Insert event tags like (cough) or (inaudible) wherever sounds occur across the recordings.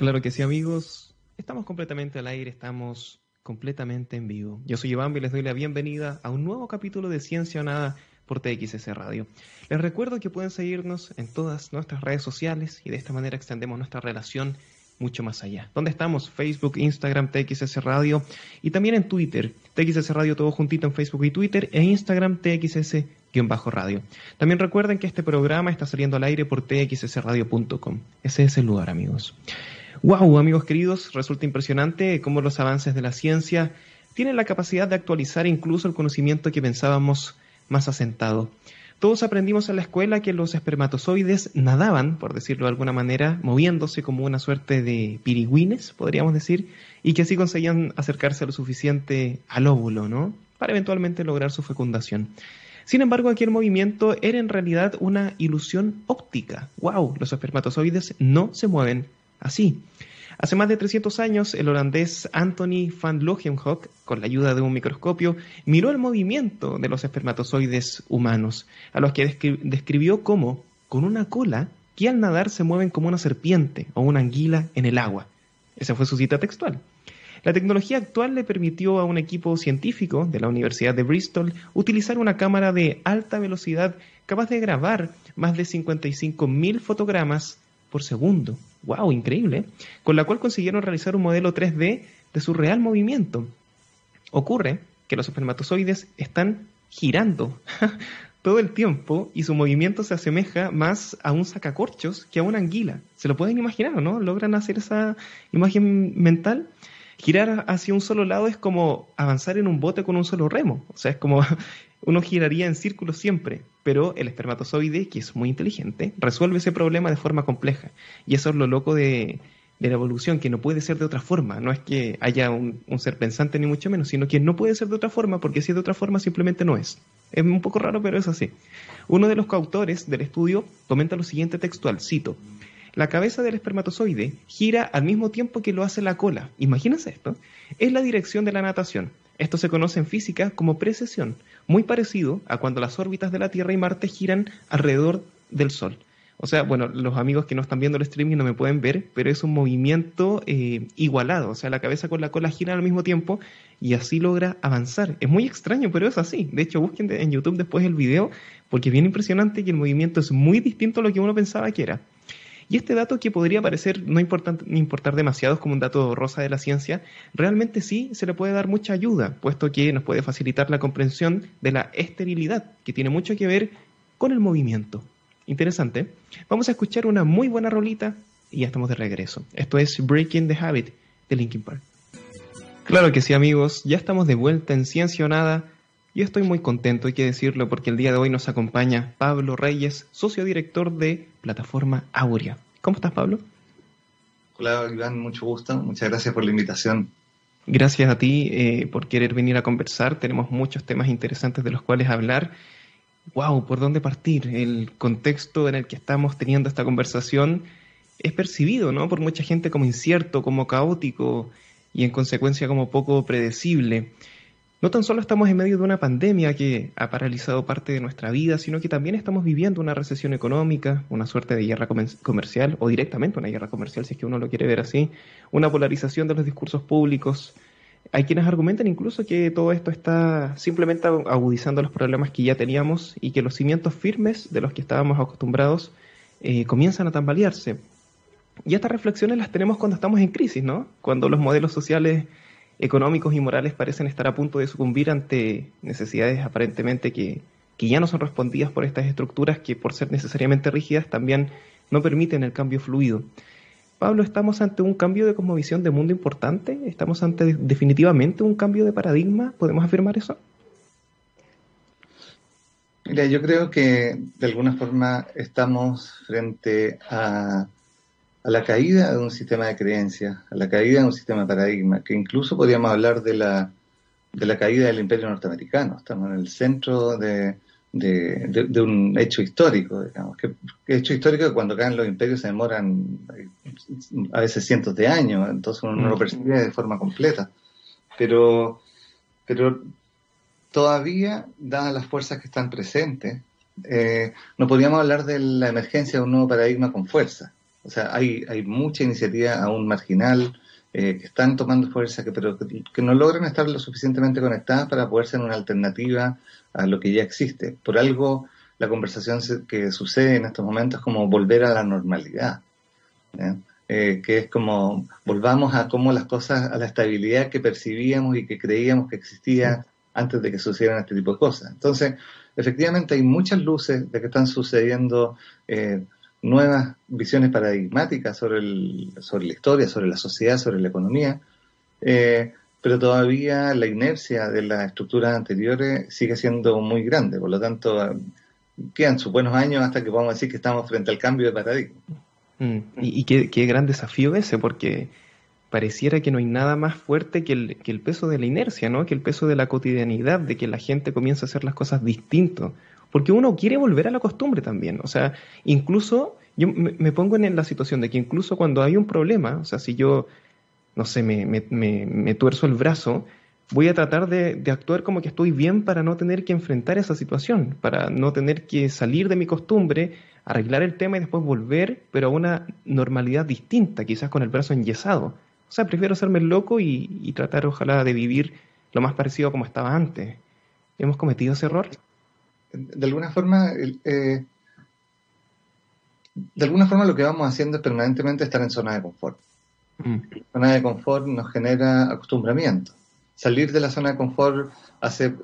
Claro que sí, amigos. Estamos completamente al aire, estamos completamente en vivo. Yo soy Iván y les doy la bienvenida a un nuevo capítulo de Ciencia o Nada por TXS Radio. Les recuerdo que pueden seguirnos en todas nuestras redes sociales y de esta manera extendemos nuestra relación mucho más allá. ¿Dónde estamos? Facebook, Instagram, TXS Radio y también en Twitter. TXS Radio todo juntito en Facebook y Twitter e Instagram TXS-radio. También recuerden que este programa está saliendo al aire por txsradio.com. Ese es el lugar, amigos. Wow, amigos queridos, resulta impresionante cómo los avances de la ciencia tienen la capacidad de actualizar incluso el conocimiento que pensábamos más asentado. Todos aprendimos en la escuela que los espermatozoides nadaban, por decirlo de alguna manera, moviéndose como una suerte de pirigüines, podríamos decir, y que así conseguían acercarse lo suficiente al óvulo, ¿no? Para eventualmente lograr su fecundación. Sin embargo, aquel movimiento era en realidad una ilusión óptica. ¡Wow! Los espermatozoides no se mueven así. Hace más de 300 años, el holandés Anthony van Leeuwenhoek, con la ayuda de un microscopio, miró el movimiento de los espermatozoides humanos, a los que describió como, con una cola, que al nadar se mueven como una serpiente o una anguila en el agua. Esa fue su cita textual. La tecnología actual le permitió a un equipo científico de la Universidad de Bristol utilizar una cámara de alta velocidad capaz de grabar más de 55.000 fotogramas por segundo. ¡Wow! Increíble. Con la cual consiguieron realizar un modelo 3D de su real movimiento. Ocurre que los espermatozoides están girando (laughs) todo el tiempo y su movimiento se asemeja más a un sacacorchos que a una anguila. ¿Se lo pueden imaginar o no? ¿Logran hacer esa imagen mental? Girar hacia un solo lado es como avanzar en un bote con un solo remo. O sea, es como uno giraría en círculo siempre, pero el espermatozoide, que es muy inteligente, resuelve ese problema de forma compleja. Y eso es lo loco de, la evolución, que no puede ser de otra forma. No es que haya un, ser pensante ni mucho menos, sino que no puede ser de otra forma, porque si es de otra forma simplemente no es. Es un poco raro, pero es así. Uno de los coautores del estudio comenta lo siguiente textual, cito, la cabeza del espermatozoide gira al mismo tiempo que lo hace la cola. Imagínense esto. Es la dirección de la natación. Esto se conoce en física como precesión, muy parecido a cuando las órbitas de la Tierra y Marte giran alrededor del Sol. O sea, bueno, los amigos que no están viendo el streaming no me pueden ver, pero es un movimiento eh, igualado. O sea, la cabeza con la cola giran al mismo tiempo y así logra avanzar. Es muy extraño, pero es así. De hecho, busquen en YouTube después el video porque es bien impresionante que el movimiento es muy distinto a lo que uno pensaba que era. Y este dato que podría parecer no importar demasiado como un dato rosa de la ciencia, realmente sí se le puede dar mucha ayuda, puesto que nos puede facilitar la comprensión de la esterilidad, que tiene mucho que ver con el movimiento. Interesante. Vamos a escuchar una muy buena rolita y ya estamos de regreso. Esto es Breaking the Habit de Linkin Park. Claro que sí, amigos, ya estamos de vuelta en Ciencia Nada y estoy muy contento, hay que decirlo, porque el día de hoy nos acompaña Pablo Reyes, socio director de Plataforma Aurea. ¿Cómo estás, Pablo? Hola, Iván, mucho gusto. Muchas gracias por la invitación. Gracias a ti eh, por querer venir a conversar. Tenemos muchos temas interesantes de los cuales hablar. ¡Wow! ¿Por dónde partir? El contexto en el que estamos teniendo esta conversación es percibido, ¿no? Por mucha gente como incierto, como caótico y en consecuencia como poco predecible. No tan solo estamos en medio de una pandemia que ha paralizado parte de nuestra vida, sino que también estamos viviendo una recesión económica, una suerte de guerra comercial, o directamente una guerra comercial, si es que uno lo quiere ver así, una polarización de los discursos públicos. Hay quienes argumentan incluso que todo esto está simplemente agudizando los problemas que ya teníamos y que los cimientos firmes de los que estábamos acostumbrados eh, comienzan a tambalearse. Y estas reflexiones las tenemos cuando estamos en crisis, ¿no? Cuando los modelos sociales económicos y morales parecen estar a punto de sucumbir ante necesidades aparentemente que, ya no son respondidas por estas estructuras que por ser necesariamente rígidas también no permiten el cambio fluido. Pablo, ¿estamos ante un cambio de cosmovisión de mundo importante? ¿Estamos ante definitivamente un cambio de paradigma? ¿Podemos afirmar eso? Mira, yo creo que de alguna forma estamos frente a a la caída de un sistema de creencias, a la caída de un sistema de paradigma, que incluso podríamos hablar de la, de la caída del imperio norteamericano. Estamos en el centro de, de, un hecho histórico, digamos. Que, hecho histórico que cuando caen los imperios se demoran eh, a veces cientos de años, entonces uno no lo percibe de forma completa. Pero, pero todavía, dadas las fuerzas que están presentes, eh, no podríamos hablar de la emergencia de un nuevo paradigma con fuerza O sea, hay, hay mucha iniciativa aún marginal eh, que están tomando fuerza, que, pero que, no logran estar lo suficientemente conectadas para poder ser una alternativa a lo que ya existe. Por algo, la conversación que sucede en estos momentos es como volver a la normalidad. Eh, que es como volvamos a cómo las cosas, a la estabilidad que percibíamos y que creíamos que existía antes de que sucedieran este tipo de cosas. Entonces, efectivamente hay muchas luces de que están sucediendo eh, nuevas visiones paradigmáticas sobre, el, sobre la historia, sobre la sociedad, sobre la economía, eh, pero todavía la inercia de las estructuras anteriores sigue siendo muy grande, por lo tanto quedan sus buenos años hasta que podamos decir que estamos frente al cambio de paradigma. Mm, y, qué, qué, gran desafío ese, porque pareciera que no hay nada más fuerte que el, que el peso de la inercia, ¿no? que el peso de la cotidianidad, de que la gente comienza a hacer las cosas distinto porque uno quiere volver a la costumbre también. O sea, incluso yo me, pongo en la situación de que incluso cuando hay un problema, o sea, si yo, no sé, me, me, me tuerzo el brazo, voy a tratar de, de, actuar como que estoy bien para no tener que enfrentar esa situación, para no tener que salir de mi costumbre, arreglar el tema y después volver, pero a una normalidad distinta, quizás con el brazo enyesado. O sea, prefiero hacerme loco y, y tratar, ojalá, de vivir lo más parecido a como estaba antes. ¿Hemos cometido ese error? De alguna forma, eh, de alguna forma lo que vamos haciendo es permanentemente estar en zona de confort. Mm. Zona de confort nos genera acostumbramiento. Salir de la zona de confort hace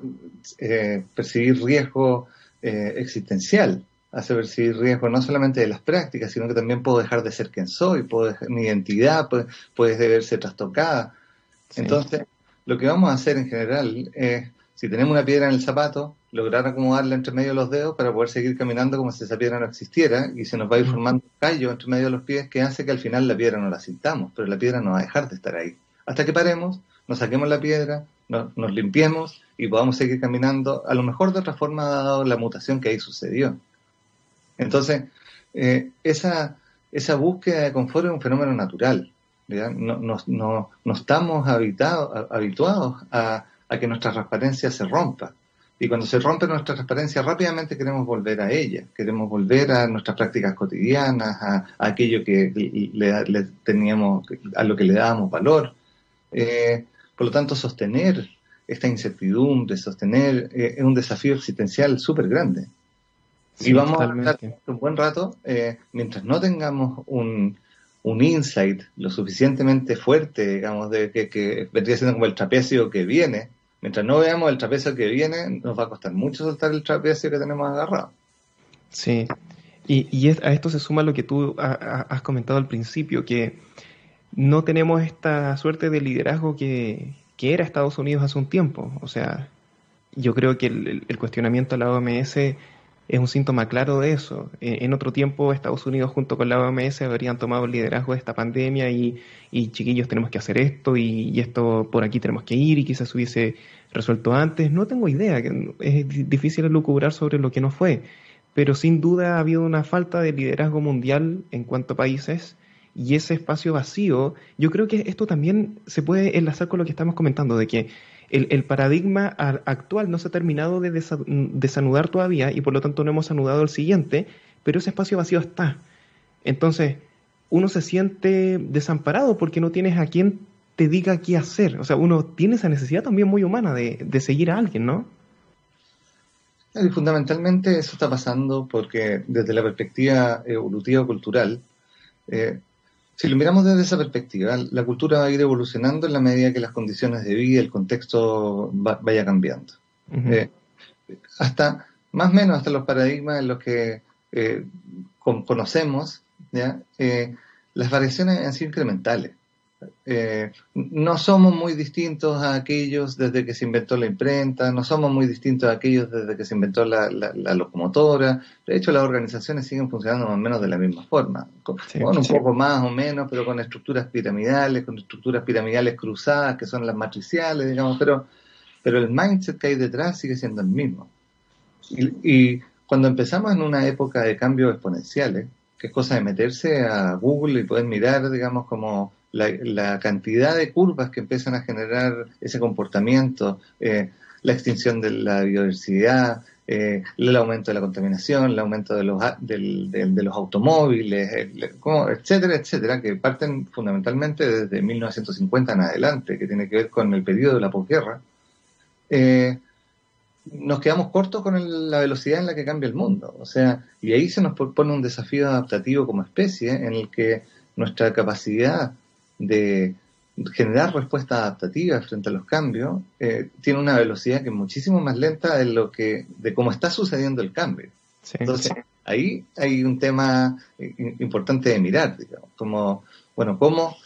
eh, percibir riesgo eh, existencial, hace percibir riesgo no solamente de las prácticas, sino que también puedo dejar de ser quien soy, puedo mi identidad puede, puede verse trastocada. Entonces, lo que vamos a hacer en general es, si tenemos una piedra en el zapato, lograr acomodarla entre medio de los dedos para poder seguir caminando como si esa piedra no existiera y se nos va a ir formando un callo entre medio de los pies que hace que al final la piedra no la sintamos, pero la piedra no va a dejar de estar ahí. Hasta que paremos, nos saquemos la piedra, nos, limpiemos y podamos seguir caminando, a lo mejor de otra forma dado la mutación que ahí sucedió. Entonces, eh, esa, esa búsqueda de confort es un fenómeno natural. No, no, estamos habituados a, a que nuestra transparencia se rompa. Y cuando se rompe nuestra transparencia, rápidamente queremos volver a ella, queremos volver a nuestras prácticas cotidianas, a, aquello que le, teníamos, a lo que le dábamos valor. Eh, por lo tanto, sostener esta incertidumbre, sostener, eh, es un desafío existencial súper grande. y vamos a estar un buen rato, eh, mientras no tengamos un, un insight lo suficientemente fuerte, digamos, de que, que vendría siendo como el trapecio que viene, mientras no veamos el trapecio que viene, nos va a costar mucho soltar el trapecio que tenemos agarrado. Sí, y, a esto se suma lo que tú has comentado al principio, que no tenemos esta suerte de liderazgo que, era Estados Unidos hace un tiempo. O sea, yo creo que el, cuestionamiento a la OMS es un síntoma claro de eso. E, en, otro tiempo, Estados Unidos junto con la OMS habrían tomado el liderazgo de esta pandemia y, chiquillos tenemos que hacer esto y, esto por aquí tenemos que ir y quizás hubiese resuelto antes. No tengo idea, es difícil lucubrar sobre lo que no fue, pero sin duda ha habido una falta de liderazgo mundial en cuanto a países y ese espacio vacío, yo creo que esto también se puede enlazar con lo que estamos comentando, de que el, paradigma actual no se ha terminado de desanudar todavía y por lo tanto no hemos anudado el siguiente, pero ese espacio vacío está. Entonces, uno se siente desamparado porque no tienes a quien te diga qué hacer. O sea, uno tiene esa necesidad también muy humana de, seguir a alguien, ¿no? Y fundamentalmente eso está pasando porque desde la perspectiva evolutiva cultural, eh, si lo miramos desde esa perspectiva, la cultura va a ir evolucionando en la medida que las condiciones de vida, el contexto vaya cambiando. Eh, hasta, más o menos hasta los paradigmas en los que eh, conocemos, ¿ya? Eh, las variaciones han sido incrementales. Eh, no somos muy distintos a aquellos desde que se inventó la imprenta, no somos muy distintos a aquellos desde que se inventó la, locomotora. De hecho, las organizaciones siguen funcionando más o menos de la misma forma, con, un poco más o menos, pero con estructuras piramidales, con estructuras piramidales cruzadas, que son las matriciales, digamos, pero, pero el mindset que hay detrás sigue siendo el mismo. Y, y cuando empezamos en una época de cambios exponenciales, que es cosa de meterse a Google y poder mirar, digamos, como la, cantidad de curvas que empiezan a generar ese comportamiento, eh, la extinción de la biodiversidad, eh, el aumento de la contaminación, el aumento de los, de los automóviles, etcétera, etcétera, que parten fundamentalmente desde 1950 en adelante, que tiene que ver con el periodo de la posguerra, eh, nos quedamos cortos con la velocidad en la que cambia el mundo. O sea, y ahí se nos pone un desafío adaptativo como especie en el que nuestra capacidad de generar respuestas adaptativas frente a los cambios eh, tiene una velocidad que es muchísimo más lenta de lo que de cómo está sucediendo el cambio. Entonces, ahí hay un tema eh, importante de mirar, digamos, como, bueno, cómo,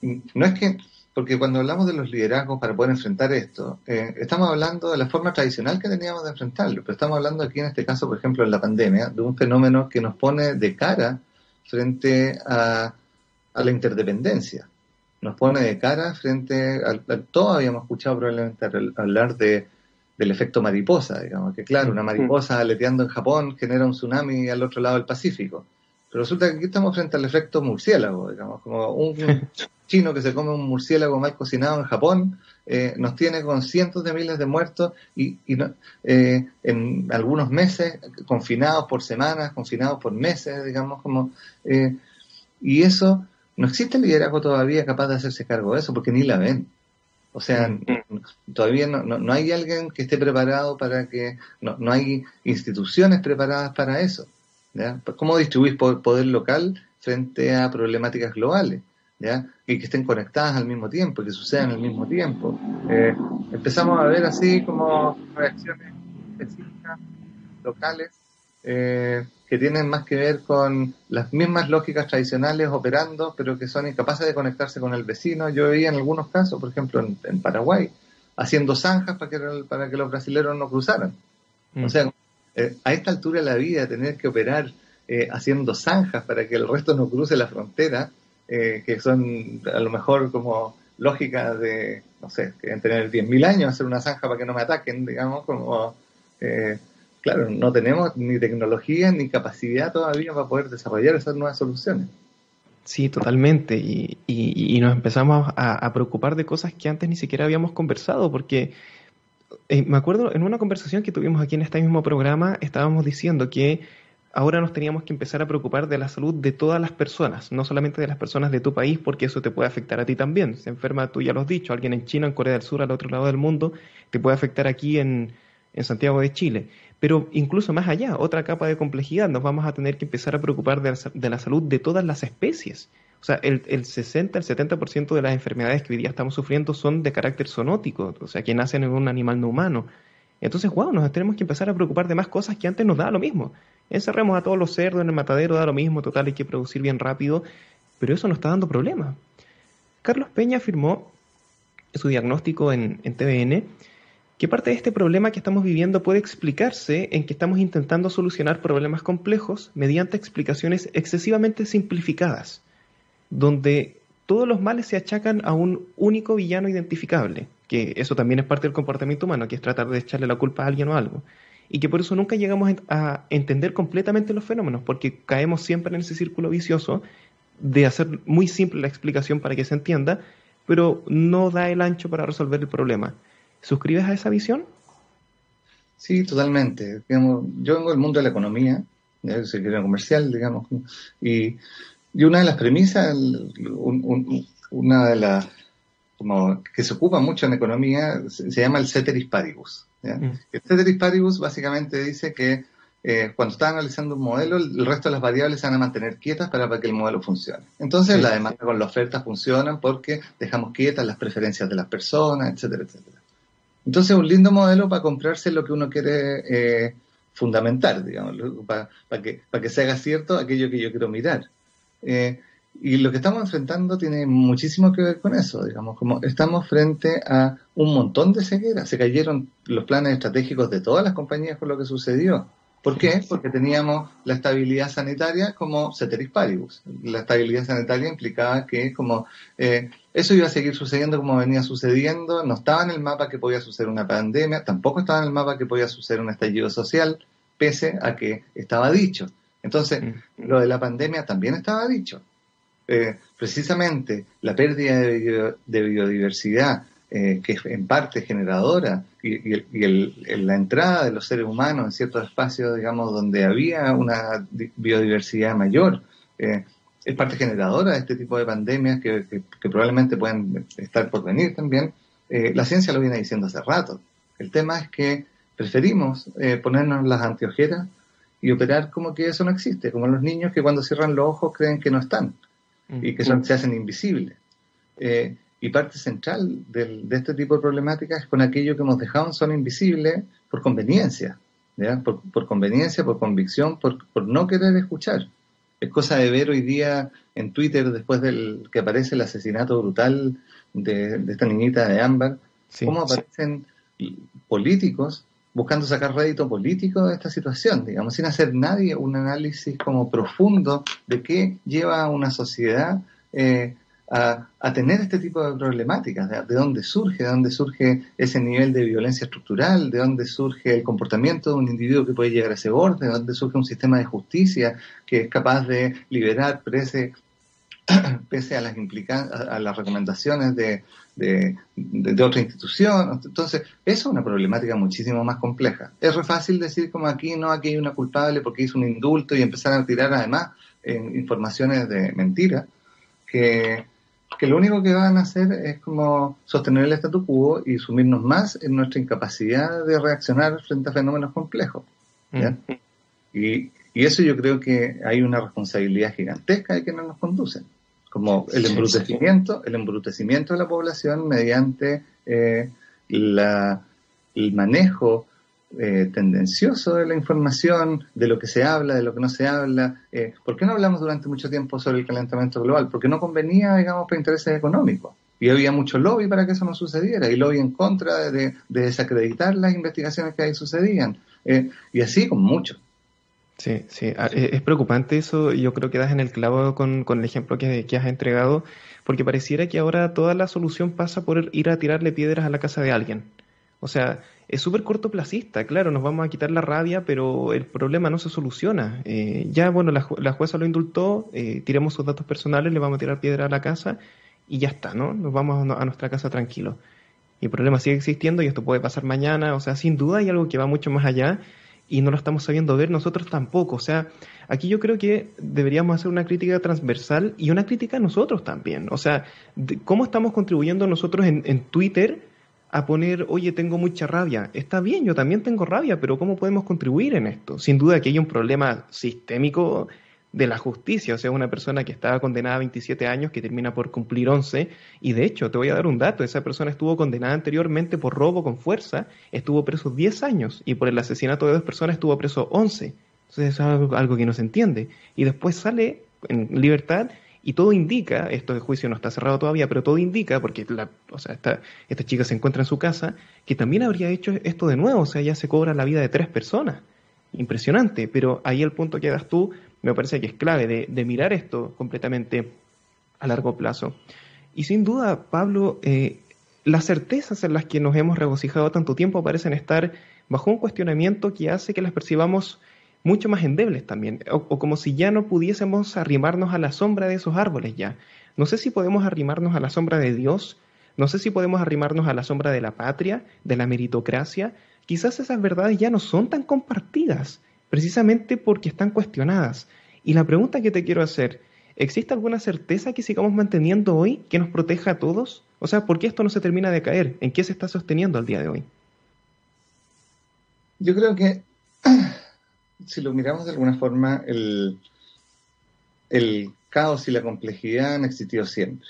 no es que, porque cuando hablamos de los liderazgos para poder enfrentar esto, eh, estamos hablando de la forma tradicional que teníamos de enfrentarlo, pero estamos hablando aquí en este caso, por ejemplo, en la pandemia, de un fenómeno que nos pone de cara frente a, a la interdependencia nos pone de cara frente a, todos habíamos escuchado probablemente hablar de, del efecto mariposa, digamos, que claro, una mariposa aleteando en Japón genera un tsunami al otro lado del Pacífico. Pero resulta que aquí estamos frente al efecto murciélago, digamos, como un (laughs) chino que se come un murciélago mal cocinado en Japón, eh, nos tiene con cientos de miles de muertos y, eh, en algunos meses, confinados por semanas, confinados por meses, digamos, como... Eh, y eso no existe liderazgo todavía capaz de hacerse cargo de eso, porque ni la ven. O sea, mm. todavía no, no, hay alguien que esté preparado para que, no, no hay instituciones preparadas para eso. ¿ya? ¿Cómo distribuir poder local frente a problemáticas globales? ¿ya? Y que estén conectadas al mismo tiempo, que sucedan al mismo tiempo. Eh, empezamos a ver así como reacciones específicas, locales, eh, que tienen más que ver con las mismas lógicas tradicionales operando, pero que son incapaces de conectarse con el vecino. Yo veía en algunos casos, por ejemplo, en, Paraguay, haciendo zanjas para que, para que los brasileños no cruzaran. O mm. sea, eh, a esta altura de la vida, tener que operar eh, haciendo zanjas para que el resto no cruce la frontera, eh, que son a lo mejor como lógicas de, no sé, que deben tener 10.000 años hacer una zanja para que no me ataquen, digamos, como claro, no tenemos ni tecnología ni capacidad todavía para poder desarrollar esas nuevas soluciones. Sí, totalmente. Y, nos empezamos a, preocupar de cosas que antes ni siquiera habíamos conversado, porque eh, me acuerdo en una conversación que tuvimos aquí en este mismo programa, estábamos diciendo que ahora nos teníamos que empezar a preocupar de la salud de todas las personas, no solamente de las personas de tu país, porque eso te puede afectar a ti también. Se enferma, tú ya lo has dicho, alguien en China, en Corea del Sur, al otro lado del mundo, te puede afectar aquí en, en Santiago de Chile. Pero incluso más allá, otra capa de complejidad, nos vamos a tener que empezar a preocupar de la, salud de todas las especies. O sea, el, el 60, el 70% de las enfermedades que hoy día estamos sufriendo son de carácter zoonótico, o sea, que nacen en un animal no humano. Entonces, wow, nos tenemos que empezar a preocupar de más cosas que antes nos daba lo mismo. Encerremos a todos los cerdos en el matadero, da lo mismo, total, hay que producir bien rápido, pero eso nos está dando problemas. Carlos Peña afirmó su diagnóstico en, en TVN ¿Qué parte de este problema que estamos viviendo puede explicarse en que estamos intentando solucionar problemas complejos mediante explicaciones excesivamente simplificadas, donde todos los males se achacan a un único villano identificable, que eso también es parte del comportamiento humano, que es tratar de echarle la culpa a alguien o algo, y que por eso nunca llegamos a entender completamente los fenómenos, porque caemos siempre en ese círculo vicioso de hacer muy simple la explicación para que se entienda, pero no da el ancho para resolver el problema. ¿Suscribes a esa visión? Sí, totalmente. yo vengo del mundo de la economía, soy ingeniero comercial, digamos, y, una de las premisas, una de las como que se ocupa mucho en economía, se, llama el ceteris paribus. Mm. El ceteris paribus básicamente dice que eh, cuando estás analizando un modelo, el resto de las variables se van a mantener quietas para, que el modelo funcione. Entonces, la demanda con la oferta funcionan porque dejamos quietas las preferencias de las personas, etcétera, etcétera. Entonces, un lindo modelo para comprarse lo que uno quiere eh, fundamentar, digamos, para, que, para que se haga cierto aquello que yo quiero mirar. Eh, y lo que estamos enfrentando tiene muchísimo que ver con eso, digamos, como estamos frente a un montón de cegueras. Se cayeron los planes estratégicos de todas las compañías con lo que sucedió. ¿Por qué? Porque teníamos la estabilidad sanitaria como ceteris paribus. La estabilidad sanitaria implicaba que como eh, eso iba a seguir sucediendo como venía sucediendo, no estaba en el mapa que podía suceder una pandemia, tampoco estaba en el mapa que podía suceder un estallido social, pese a que estaba dicho. Entonces, mm. lo de la pandemia también estaba dicho. Eh, precisamente la pérdida de, biodiversidad, eh, que es en parte generadora, y, la entrada de los seres humanos en ciertos espacios, digamos, donde había una biodiversidad mayor, eh, es parte generadora de este tipo de pandemias que, probablemente pueden estar por venir también. la ciencia lo viene diciendo hace rato. El tema es que preferimos ponernos las anteojeras y operar como que eso no existe, como los niños que cuando cierran los ojos creen que no están y que se hacen invisibles. Eh, y parte central de este tipo de problemáticas es con aquello que hemos dejado en zona invisible por conveniencia, Por, conveniencia, por convicción, por, no querer escuchar. Es cosa de ver hoy día en Twitter, después del que aparece el asesinato brutal de, esta niñita de Ámbar, cómo aparecen políticos buscando sacar rédito político de esta situación, digamos, sin hacer nadie un análisis como profundo de qué lleva a una sociedad eh, a, tener este tipo de problemáticas, de, dónde surge, de dónde surge ese nivel de violencia estructural, de dónde surge el comportamiento de un individuo que puede llegar a ese borde, de dónde surge un sistema de justicia que es capaz de liberar pese, (clears throat) pese a las, a las recomendaciones de, de, otra institución. Entonces, eso es una problemática muchísimo más compleja. Es re fácil decir como aquí no, aquí hay una culpable porque hizo un indulto y empezar a tirar además en informaciones de mentira, que, que lo único que van a hacer es como sostener el statu quo y sumirnos más en nuestra incapacidad de reaccionar frente a fenómenos complejos. Mm. Y, y eso yo creo que hay una responsabilidad gigantesca de quienes nos conducen como el embrutecimiento, el embrutecimiento de la población mediante eh, el manejo eh, tendencioso de la información, de lo que se habla, de lo que no se habla. Eh, ¿Por qué no hablamos durante mucho tiempo sobre el calentamiento global? Porque no convenía, digamos, para intereses económicos. Y había mucho lobby para que eso no sucediera, y lobby en contra de, desacreditar las investigaciones que ahí sucedían. y así con mucho. Sí, sí, ah, e, es preocupante eso, yo creo que das en el clavo con, con el ejemplo que, que, has entregado, porque pareciera que ahora toda la solución pasa por ir a tirarle piedras a la casa de alguien. O sea, es súper cortoplacista, claro, nos vamos a quitar la rabia, pero el problema no se soluciona. Eh, ya, bueno, la, la, jueza lo indultó, eh, tiremos sus datos personales, le vamos a tirar piedra a la casa y ya está, ¿no? Nos vamos a, a nuestra casa tranquilos. Y el problema sigue existiendo y esto puede pasar mañana, o sea, sin duda hay algo que va mucho más allá y no lo estamos sabiendo ver nosotros tampoco. O sea, aquí yo creo que deberíamos hacer una crítica transversal y una crítica a nosotros también. O sea, ¿cómo estamos contribuyendo nosotros en, en Twitter a poner, oye, tengo mucha rabia? Está bien, yo también tengo rabia, pero ¿cómo podemos contribuir en esto? Sin duda que hay un problema sistémico de la justicia, o sea, una persona que estaba condenada a 27 años, que termina por cumplir 11, y de hecho, te voy a dar un dato, esa persona estuvo condenada anteriormente por robo con fuerza, estuvo preso 10 años, y por el asesinato de dos personas estuvo preso 11. Entonces es algo, que no se entiende. Y después sale en libertad y todo indica, esto de juicio no está cerrado todavía, pero todo indica, porque la, o sea, esta, esta chica se encuentra en su casa, que también habría hecho esto de nuevo, o sea, ya se cobra la vida de tres personas. Impresionante, pero ahí el punto que das tú me parece que es clave de, mirar esto completamente a largo plazo. Y sin duda, Pablo, eh, las certezas en las que nos hemos regocijado tanto tiempo parecen estar bajo un cuestionamiento que hace que las percibamos mucho más endebles también, o, como si ya no pudiésemos arrimarnos a la sombra de esos árboles ya. No sé si podemos arrimarnos a la sombra de Dios, no sé si podemos arrimarnos a la sombra de la patria, de la meritocracia. Quizás esas verdades ya no son tan compartidas precisamente porque están cuestionadas. Y la pregunta que te quiero hacer, ¿existe alguna certeza que sigamos manteniendo hoy que nos proteja a todos? O sea, ¿por qué esto no se termina de caer? ¿En qué se está sosteniendo al día de hoy? Yo creo que si lo miramos de alguna forma, el, caos y la complejidad han existido siempre.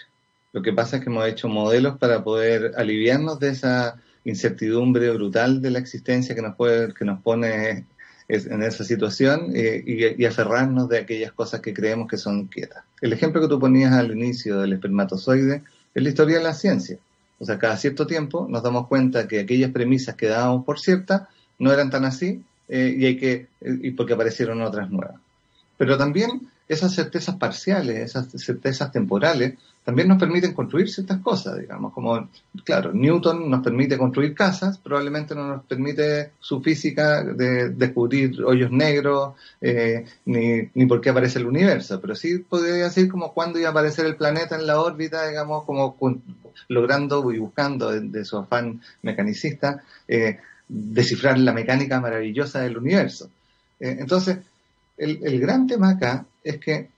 Lo que pasa es que hemos hecho modelos para poder aliviarnos de esa incertidumbre brutal de la existencia que nos, puede, que nos pone en esa situación eh, y, aferrarnos de aquellas cosas que creemos que son quietas. El ejemplo que tú ponías al inicio del espermatozoide es la historia de la ciencia. O sea, cada cierto tiempo nos damos cuenta que aquellas premisas que dábamos por ciertas no eran tan así eh, y hay que y porque aparecieron otras nuevas. Pero también esas certezas parciales, esas certezas temporales, también nos permiten construir ciertas cosas, digamos, como, claro, Newton nos permite construir casas, probablemente no nos permite su física de descubrir hoyos negros, eh, ni, ni por qué aparece el universo, pero sí podría decir como cuándo iba a aparecer el planeta en la órbita, digamos, como logrando y buscando de, su afán mecanicista, eh, descifrar la mecánica maravillosa del universo. Eh, entonces, el, gran tema acá es que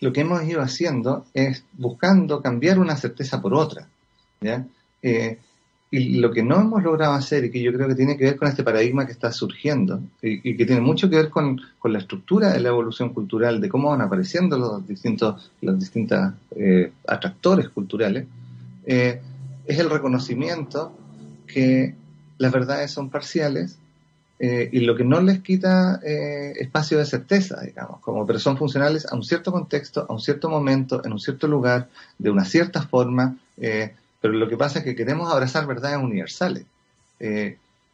lo que hemos ido haciendo es buscando cambiar una certeza por otra. Eh, y lo que no hemos logrado hacer, y que yo creo que tiene que ver con este paradigma que está surgiendo, y, que tiene mucho que ver con, la estructura de la evolución cultural, de cómo van apareciendo los distintos, los eh, atractores culturales, es el reconocimiento que las verdades son parciales eh, y lo que no les quita eh, espacio de certeza, digamos, como, pero son funcionales a un cierto contexto, a un cierto momento, en un cierto lugar, de una cierta forma, eh, pero lo que pasa es que queremos abrazar verdades universales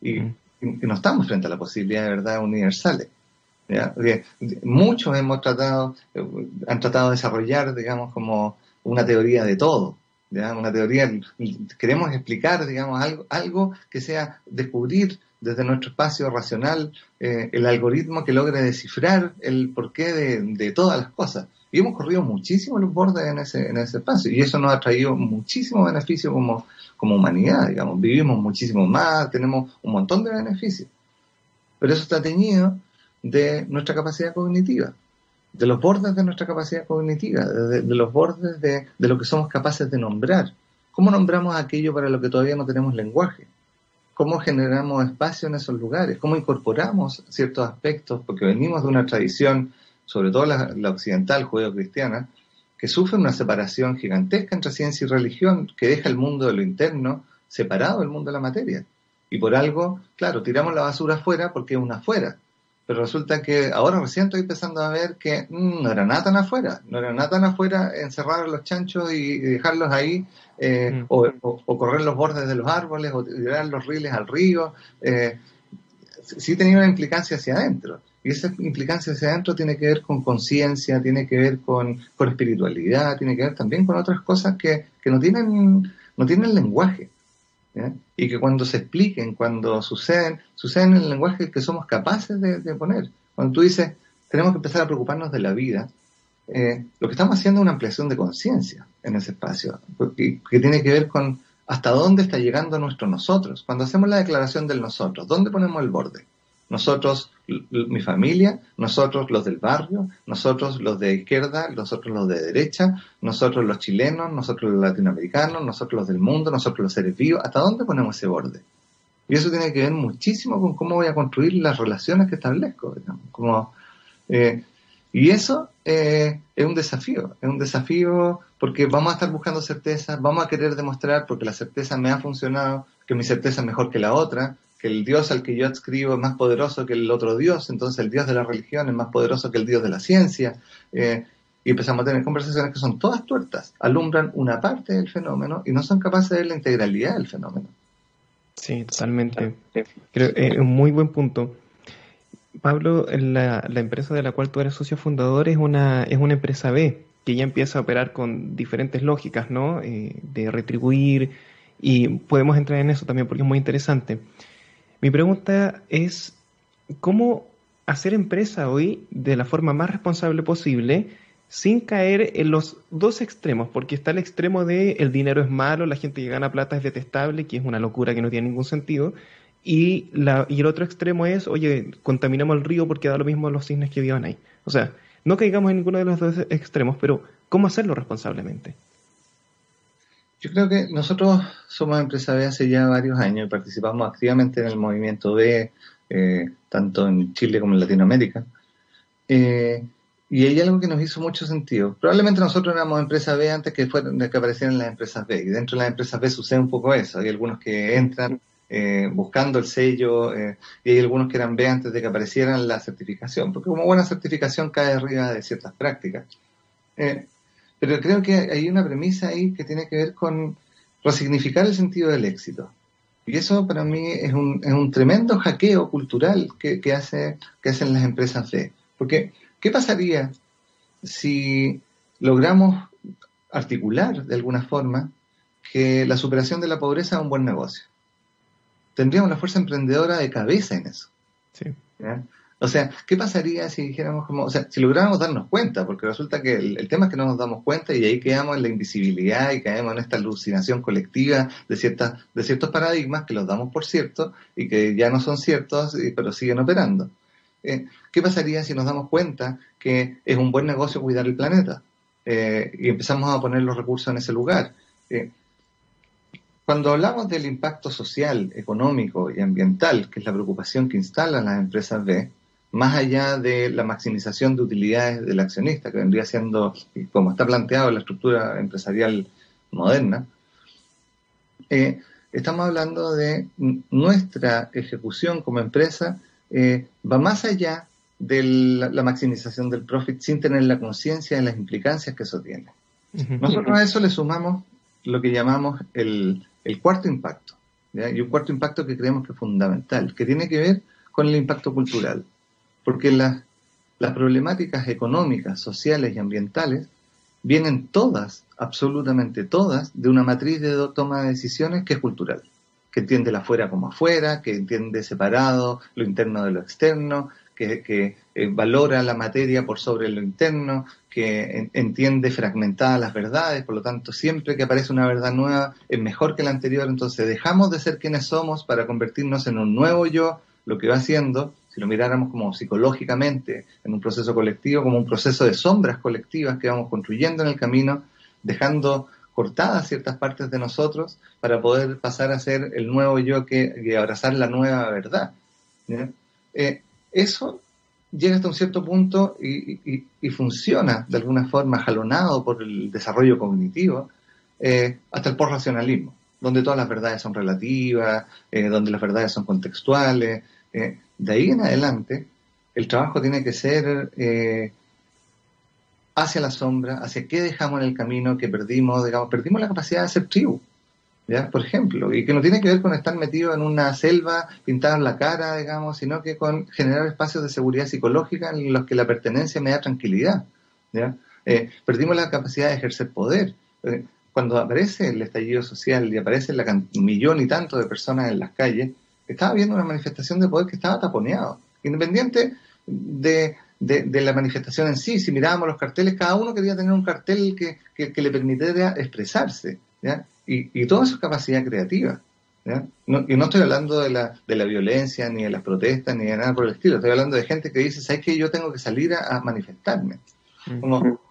y, no estamos frente a la posibilidad de verdades universales. muchos hemos tratado, han tratado de desarrollar, digamos, como una teoría de todo, una teoría, queremos explicar, digamos, algo, algo que sea descubrir desde nuestro espacio racional eh, el algoritmo que logre descifrar el porqué de, todas las cosas. Y hemos corrido muchísimo los bordes en ese, en ese espacio y eso nos ha traído muchísimo beneficio como, como humanidad, digamos. Vivimos muchísimo más, tenemos un montón de beneficios. Pero eso está teñido de nuestra capacidad cognitiva, de los bordes de nuestra capacidad cognitiva, de, los bordes de, de lo que somos capaces de nombrar. ¿Cómo nombramos aquello para lo que todavía no tenemos lenguaje? cómo generamos espacio en esos lugares, cómo incorporamos ciertos aspectos, porque venimos de una tradición, sobre todo la, occidental, judeo-cristiana, que sufre una separación gigantesca entre ciencia y religión, que deja el mundo de lo interno separado del mundo de la materia. Y por algo, claro, tiramos la basura afuera porque es una afuera, pero resulta que ahora recién estoy empezando a ver que mm, no era nada tan afuera, no era nada tan afuera encerrar a los chanchos y, dejarlos ahí, eh, mm. o, correr los bordes de los árboles, o tirar los riles al río. Eh, sí tenía una implicancia hacia adentro. Y esa implicancia hacia adentro tiene que ver con conciencia, tiene que ver con, con, espiritualidad, tiene que ver también con otras cosas que, que no, tienen, no tienen lenguaje y que cuando se expliquen, cuando suceden, suceden en el lenguaje que somos capaces de, poner. Cuando tú dices, tenemos que empezar a preocuparnos de la vida, eh, lo que estamos haciendo es una ampliación de conciencia en ese espacio, que, que tiene que ver con hasta dónde está llegando nuestro nosotros. Cuando hacemos la declaración del nosotros, ¿dónde ponemos el borde? Nosotros, mi familia, nosotros los del barrio, nosotros los de izquierda, nosotros los de derecha, nosotros los chilenos, nosotros los latinoamericanos, nosotros los del mundo, nosotros los seres vivos, ¿hasta dónde ponemos ese borde? Y eso tiene que ver muchísimo con cómo voy a construir las relaciones que establezco, como, eh, y eso eh, es un desafío, es un desafío porque vamos a estar buscando certezas, vamos a querer demostrar, porque la certeza me ha funcionado, que mi certeza es mejor que la otra, que el Dios al que yo adscribo es más poderoso que el otro Dios, entonces el Dios de la religión es más poderoso que el Dios de la ciencia. Eh, y empezamos a tener conversaciones que son todas tuertas, alumbran una parte del fenómeno y no son capaces de ver la integralidad del fenómeno. Sí, totalmente. Creo es un muy buen punto. Pablo, la, la, empresa de la cual tú eres socio fundador es una, es una empresa B, que ya empieza a operar con diferentes lógicas, ¿no? Eh, de retribuir, y podemos entrar en eso también porque es muy interesante. Mi pregunta es, ¿cómo hacer empresa hoy de la forma más responsable posible sin caer en los dos extremos? Porque está el extremo de el dinero es malo, la gente que gana plata es detestable, que es una locura que no tiene ningún sentido. Y, y el otro extremo es, oye, contaminamos el río porque da lo mismo a los cisnes que vivan ahí. O sea, no caigamos en ninguno de los dos extremos, pero ¿cómo hacerlo responsablemente? Yo creo que nosotros somos empresa B hace ya varios años y participamos activamente en el movimiento B, eh, tanto en Chile como en Latinoamérica. Eh, y hay algo que nos hizo mucho sentido. Probablemente nosotros éramos empresa B antes que, fueran, que aparecieran las empresas B. Y dentro de las empresas B sucede un poco eso. Hay algunos que entran eh, buscando el sello y hay algunos que eran B antes de que aparecieran la certificación. Porque como buena certificación cae arriba de ciertas prácticas. Pero creo que hay una premisa ahí que tiene que ver con resignificar el sentido del éxito. Y eso para mí es un, es un tremendo hackeo cultural que, que, hace, que hacen las empresas B. Porque, ¿qué pasaría si logramos articular de alguna forma que la superación de la pobreza es un buen negocio. Tendríamos la fuerza emprendedora de cabeza en eso. Sí. O sea, ¿qué pasaría si dijéramos como, o sea, si lográramos darnos cuenta? Porque resulta que el, tema es que no nos damos cuenta y ahí quedamos en la invisibilidad y caemos en esta alucinación colectiva de ciertas, de ciertos paradigmas que los damos por cierto y que ya no son ciertos, pero siguen operando. Eh, ¿Qué pasaría si nos damos cuenta que es un buen negocio cuidar el planeta? Eh, y empezamos a poner los recursos en ese lugar. Eh, cuando hablamos del impacto social, económico y ambiental, que es la preocupación que instalan las empresas B, más allá de la maximización de utilidades del accionista, que vendría siendo, como está planteado en la estructura empresarial moderna, eh, estamos hablando de nuestra ejecución como empresa eh, va más allá de la, maximización del profit sin tener la conciencia de las implicancias que eso tiene. Nosotros a eso le sumamos lo que llamamos el, cuarto impacto, y un cuarto impacto que creemos que es fundamental, que tiene que ver con el impacto cultural porque las, problemáticas económicas, sociales y ambientales vienen todas, absolutamente todas, de una matriz de toma de decisiones que es cultural, que entiende la afuera como afuera, que entiende separado lo interno de lo externo, que, eh, valora la materia por sobre lo interno, que entiende fragmentadas las verdades, por lo tanto, siempre que aparece una verdad nueva es mejor que la anterior, entonces dejamos de ser quienes somos para convertirnos en un nuevo yo, lo que va haciendo si lo miráramos como psicológicamente, en un proceso colectivo, como un proceso de sombras colectivas que vamos construyendo en el camino, dejando cortadas ciertas partes de nosotros para poder pasar a ser el nuevo yo que, abrazar la nueva verdad. Eh, eso llega hasta un cierto punto y, funciona de alguna forma jalonado por el desarrollo cognitivo eh, hasta el post-racionalismo, donde todas las verdades son relativas, eh, donde las verdades son contextuales, de ahí en adelante, el trabajo tiene que ser eh, hacia la sombra, hacia qué dejamos en el camino que perdimos, digamos, perdimos la capacidad de ser tribu, ¿ya? Por ejemplo, y que no tiene que ver con estar metido en una selva, pintar la cara, digamos, sino que con generar espacios de seguridad psicológica en los que la pertenencia me da tranquilidad, ¿ya? Eh, perdimos la capacidad de ejercer poder. cuando aparece el estallido social y aparece la millón y tanto de personas en las calles, estaba viendo una manifestación de poder que estaba taponeado, independiente de, la manifestación en sí. Si mirábamos los carteles, cada uno quería tener un cartel que, le permitiera expresarse, Y, y toda su capacidad creativa. y no estoy hablando de la, de la violencia, ni de las protestas, ni de nada por el estilo. Estoy hablando de gente que dice, ¿sabes que Yo tengo que salir a, manifestarme.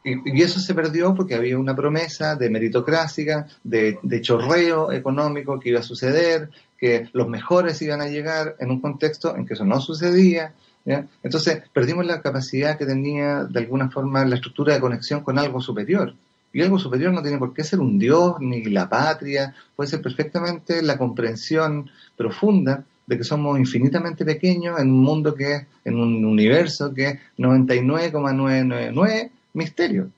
Y, eso se perdió porque había una promesa de meritocracia, de, de, chorreo económico que iba a suceder, que los mejores iban a llegar en un contexto en que eso no sucedía. Entonces perdimos la capacidad que tenía de alguna forma la estructura de conexión con algo superior. Y algo superior no tiene por qué ser un Dios ni la patria, puede ser perfectamente la comprensión profunda de que somos infinitamente pequeños en un mundo que es, en un universo que es 99,999 misterio.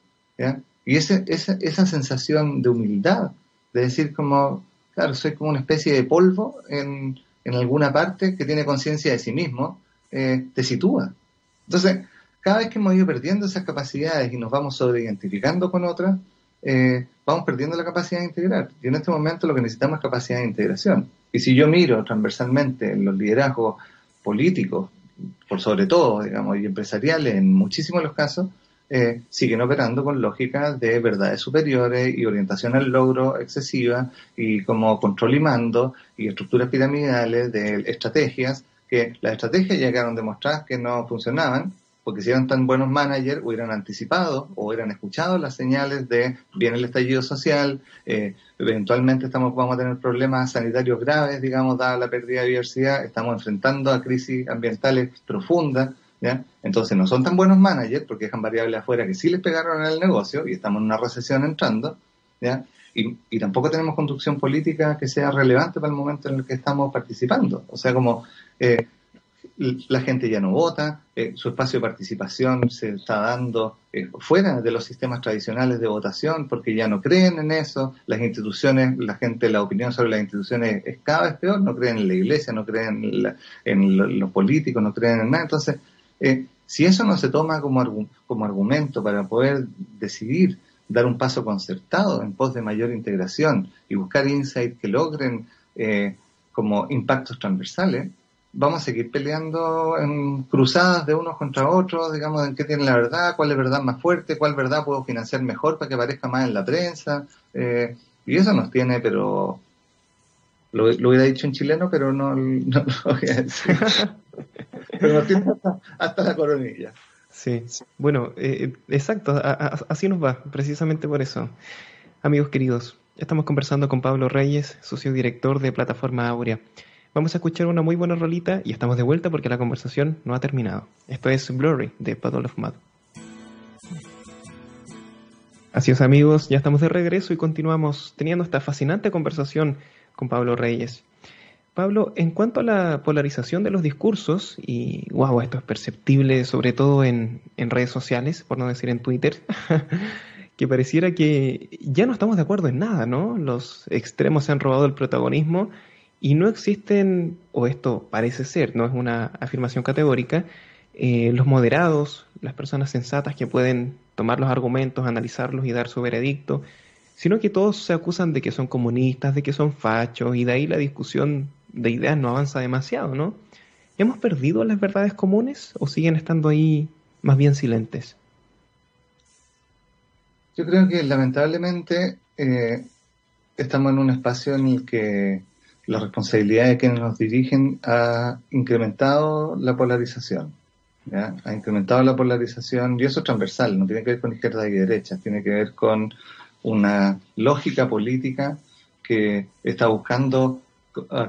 Y ese, esa, esa sensación de humildad, de decir como, claro, soy como una especie de polvo en, en alguna parte que tiene conciencia de sí mismo, eh, te sitúa. Entonces, cada vez que hemos ido perdiendo esas capacidades y nos vamos sobreidentificando con otras, eh, vamos perdiendo la capacidad de integrar. Y en este momento lo que necesitamos es capacidad de integración. Y si yo miro transversalmente en los liderazgos políticos, por sobre todo, digamos, y empresariales en muchísimos los casos, eh, siguen operando con lógicas de verdades superiores y orientación al logro excesiva y como control y mando y estructuras piramidales de estrategias que las estrategias llegaron demostradas que no funcionaban porque si eran tan buenos managers hubieran anticipado o hubieran escuchado las señales de viene el estallido social, eh, eventualmente estamos vamos a tener problemas sanitarios graves, digamos, dada la pérdida de diversidad, estamos enfrentando a crisis ambientales profundas, entonces no son tan buenos managers porque dejan variables afuera que sí les pegaron el negocio y estamos en una recesión entrando, ¿ya? Y, tampoco tenemos conducción política que sea relevante para el momento en el que estamos participando. O sea, como eh, la gente ya no vota, eh, su espacio de participación se está dando eh, fuera de los sistemas tradicionales de votación porque ya no creen en eso, las instituciones, la gente, la opinión sobre las instituciones es cada vez peor, no creen en la iglesia, no creen en, en los políticos, no creen en nada. Entonces, eh, si eso no se toma como, como argumento para poder decidir dar un paso concertado en pos de mayor integración y buscar insights que logren eh, como impactos transversales, vamos a seguir peleando en cruzadas de unos contra otros, digamos, en qué tiene la verdad, cuál es verdad más fuerte, cuál verdad puedo financiar mejor para que aparezca más en la prensa. Eh, y eso nos tiene, pero lo, hubiera dicho en chileno, pero no, lo voy a decir. (laughs) pero nos tiene hasta, la coronilla. Sí, bueno, eh, exacto, así nos va, precisamente por eso. Amigos queridos, estamos conversando con Pablo Reyes, socio director de Plataforma Aurea. Vamos a escuchar una muy buena rolita y estamos de vuelta porque la conversación no ha terminado. Esto es Blurry de Puddle of Mud. Así es amigos, ya estamos de regreso y continuamos teniendo esta fascinante conversación con Pablo Reyes. Pablo, en cuanto a la polarización de los discursos, y wow, esto es perceptible sobre todo en, en redes sociales, por no decir en Twitter, (laughs) que pareciera que ya no estamos de acuerdo en nada, ¿no? Los extremos se han robado el protagonismo y no existen, o esto parece ser, no es una afirmación categórica, eh, los moderados, las personas sensatas que pueden tomar los argumentos, analizarlos y dar su veredicto, sino que todos se acusan de que son comunistas, de que son fachos, y de ahí la discusión de ideas no avanza demasiado, ¿no? ¿Hemos perdido las verdades comunes o siguen estando ahí más bien silentes? Yo creo que lamentablemente eh, estamos en un espacio en el que la responsabilidad de quienes nos dirigen ha incrementado la polarización. Ha incrementado la polarización, y eso es transversal, no tiene que ver con izquierda y derecha, tiene que ver con una lógica política que está buscando,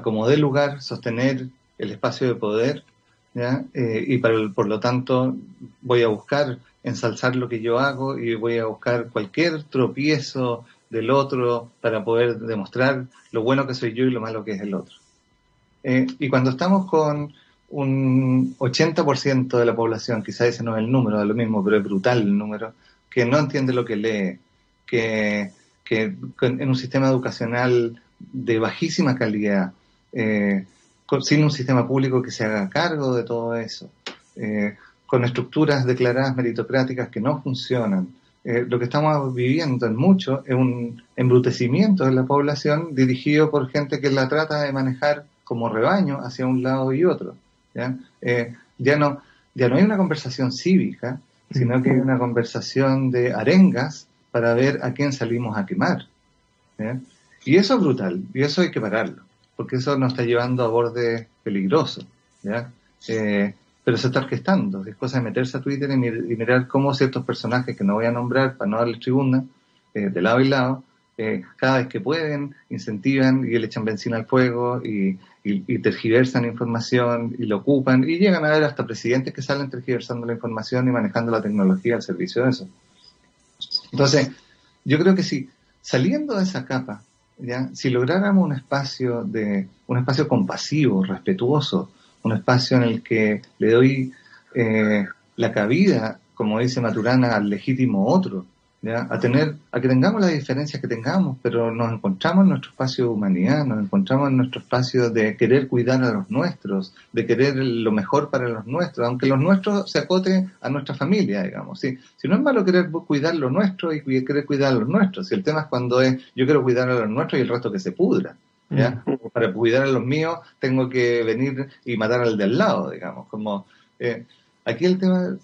como de lugar, sostener el espacio de poder, eh, y por lo tanto voy a buscar ensalzar lo que yo hago y voy a buscar cualquier tropiezo del otro para poder demostrar lo bueno que soy yo y lo malo que es el otro. Eh, y cuando estamos con un 80% de la población, quizás ese no es el número, es lo mismo, pero es brutal el número, que no entiende lo que lee, que, en un sistema educacional de bajísima calidad, eh, sin un sistema público que se haga cargo de todo eso, eh, con estructuras declaradas meritocráticas que no funcionan, eh, lo que estamos viviendo en mucho es un embrutecimiento de la población dirigido por gente que la trata de manejar como rebaño hacia un lado y otro. ¿ya? Eh, no, ya no hay una conversación cívica, sino que hay una conversación de arengas para ver a quién salimos a quemar. Y eso es brutal, y eso hay que pararlo, porque eso nos está llevando a bordes peligrosos. Eh, pero se está orquestando. Es cosa de meterse a Twitter y, mirar cómo ciertos personajes que no voy a nombrar para no darle tribuna, eh, de lado y lado, eh, cada vez que pueden, incentivan y le echan benzina al fuego y, tergiversan información y lo ocupan y llegan a ver hasta presidentes que salen tergiversando la información y manejando la tecnología al servicio de eso. Entonces, yo creo que si saliendo de esa capa, ¿ya? si lográramos un espacio de un espacio compasivo, respetuoso, un espacio en el que le doy eh, la cabida, como dice Maturana, al legítimo otro, a tener, a que tengamos las diferencias que tengamos, pero nos encontramos en nuestro espacio de humanidad, nos encontramos en nuestro espacio de querer cuidar a los nuestros, de querer lo mejor para los nuestros, aunque los nuestros se acote a nuestra familia, digamos. ¿sí? Si no es malo querer cuidar lo nuestro y querer cuidar a los nuestros, si el tema es cuando es yo quiero cuidar a los nuestros y el resto que se pudra. ¿Ya? Para cuidar a los míos tengo que venir y matar al de al lado, digamos. Como, eh, aquí el tema,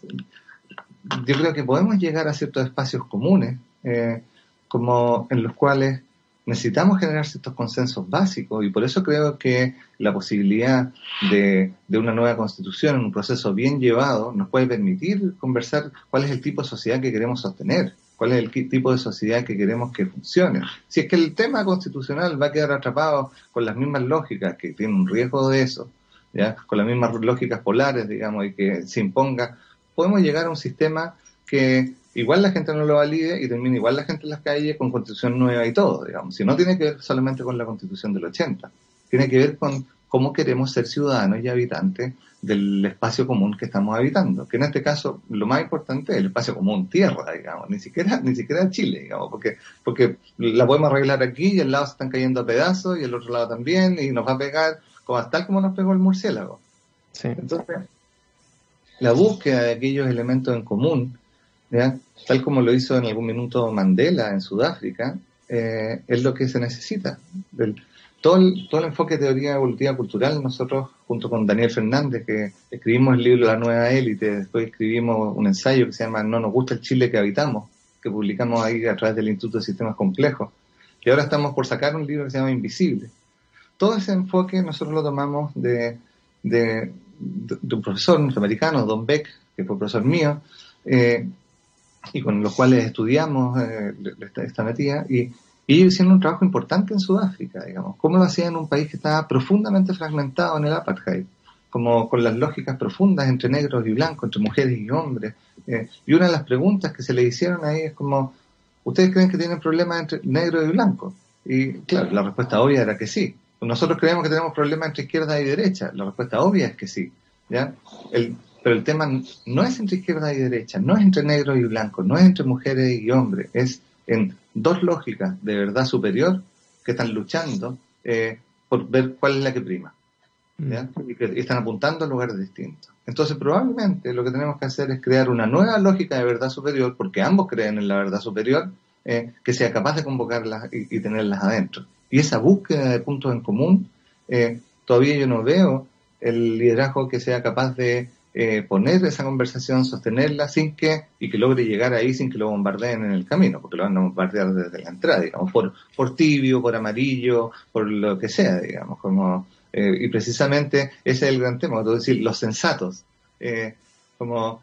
yo creo que podemos llegar a ciertos espacios comunes, eh, como en los cuales necesitamos generar ciertos consensos básicos y por eso creo que la posibilidad de, de, una nueva constitución en un proceso bien llevado nos puede permitir conversar cuál es el tipo de sociedad que queremos sostener cuál es el tipo de sociedad que queremos que funcione. Si es que el tema constitucional va a quedar atrapado con las mismas lógicas, que tiene un riesgo de eso, ¿ya? con las mismas lógicas polares, digamos, y que se imponga, podemos llegar a un sistema que igual la gente no lo valide y termine igual la gente en las calles con constitución nueva y todo, digamos. Si no tiene que ver solamente con la constitución del 80, tiene que ver con cómo queremos ser ciudadanos y habitantes del espacio común que estamos habitando, que en este caso lo más importante es el espacio común tierra, digamos, ni siquiera ni siquiera Chile, digamos, porque porque la podemos arreglar aquí y el lado se están cayendo a pedazos y el otro lado también y nos va a pegar como tal como nos pegó el murciélago. Entonces, la búsqueda de aquellos elementos en común tal como lo hizo en algún minuto Mandela en Sudáfrica, eh, es lo que se necesita. Todo, el, todo el enfoque de teoría evolutiva cultural, nosotros, junto con Daniel Fernández, que escribimos el libro La Nueva Élite, después escribimos un ensayo que se llama No nos gusta el Chile que habitamos, que publicamos ahí a través del Instituto de Sistemas Complejos, y ahora estamos por sacar un libro que se llama Invisible. Todo ese enfoque nosotros lo tomamos de, de, un profesor norteamericano, Don Beck, que fue profesor mío, eh, y con los cuales estudiamos eh, esta, metida, y, ellos hicieron un trabajo importante en Sudáfrica, digamos, cómo lo hacían en un país que estaba profundamente fragmentado en el apartheid, como con las lógicas profundas entre negros y blancos, entre mujeres y hombres. Eh, y una de las preguntas que se le hicieron ahí es como, ¿ustedes creen que tienen problemas entre negros y blancos? Y claro, la respuesta obvia era que sí. Nosotros creemos que tenemos problemas entre izquierda y derecha. La respuesta obvia es que sí. ¿ya? Pero el tema no es entre izquierda y derecha, no es entre negro y blanco, no es entre mujeres y hombres, es en dos lógicas de verdad superior que están luchando eh, por ver cuál es la que prima. Mm. Y que están apuntando a lugares distintos. Entonces, probablemente lo que tenemos que hacer es crear una nueva lógica de verdad superior, porque ambos creen en la verdad superior, eh, que sea capaz de convocarlas y, tenerlas adentro. Y esa búsqueda de puntos en común, eh, todavía yo no veo el liderazgo que sea capaz de eh, poner esa conversación, sostenerla sin que, y que logre llegar ahí sin que lo bombardeen en el camino, porque lo van a bombardear desde la entrada, digamos, por, por tibio, por amarillo, por lo que sea, digamos, como, eh, y precisamente ese es el gran tema, es decir, los sensatos, eh, como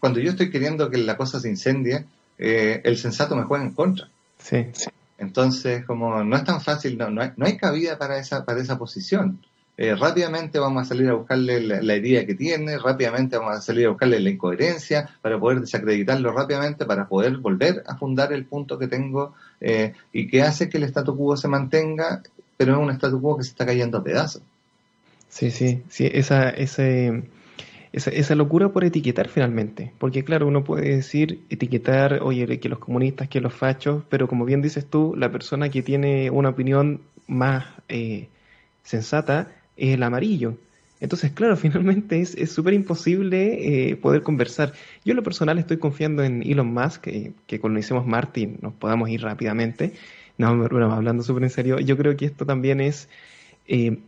cuando yo estoy queriendo que la cosa se incendie, el sensato me juega en contra. Sí, sí. Entonces, como no es tan fácil, no, no, hay, no hay cabida para esa, para esa posición. Eh, rápidamente vamos a salir a buscarle la, herida que tiene, rápidamente vamos a salir a buscarle la incoherencia para poder desacreditarlo rápidamente, para poder volver a fundar el punto que tengo eh, y que hace que el statu quo se mantenga, pero es un statu quo que se está cayendo a pedazos. Sí, sí, sí, esa, esa, esa, locura por etiquetar finalmente, porque claro, uno puede decir, etiquetar, oye, que los comunistas, que los fachos, pero como bien dices tú, la persona que tiene una opinión más eh, sensata, es el amarillo. Entonces, claro, (laughs) finalmente es súper imposible eh, poder conversar. Yo en lo personal estoy confiando en Elon Musk, que, que colonicemos Marte y nos podamos ir rápidamente. No, bueno, hablando súper en serio, yo creo que esto también es eh,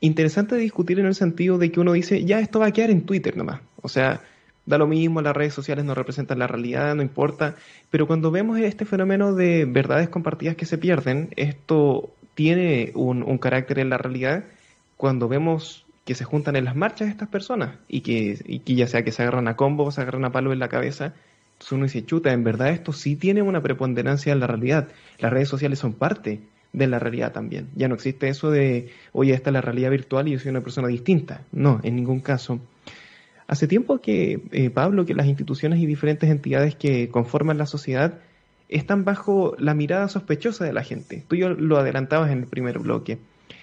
interesante discutir en el sentido de que uno dice, ya esto va a quedar en Twitter nomás. O sea, da lo mismo, las redes sociales no representan la realidad, no importa. Pero cuando vemos este fenómeno de verdades compartidas que se pierden, esto tiene un carácter en la realidad cuando vemos que se juntan en las marchas estas personas y que, y que ya sea que se agarran a combo se agarran a palo en la cabeza, entonces uno dice, chuta, en verdad esto sí tiene una preponderancia en la realidad. Las redes sociales son parte de la realidad también. Ya no existe eso de, oye, esta es la realidad virtual y yo soy una persona distinta. No, en ningún caso. Hace tiempo que, eh, Pablo, que las instituciones y diferentes entidades que conforman la sociedad están bajo la mirada sospechosa de la gente. Tú yo lo adelantabas en el primer bloque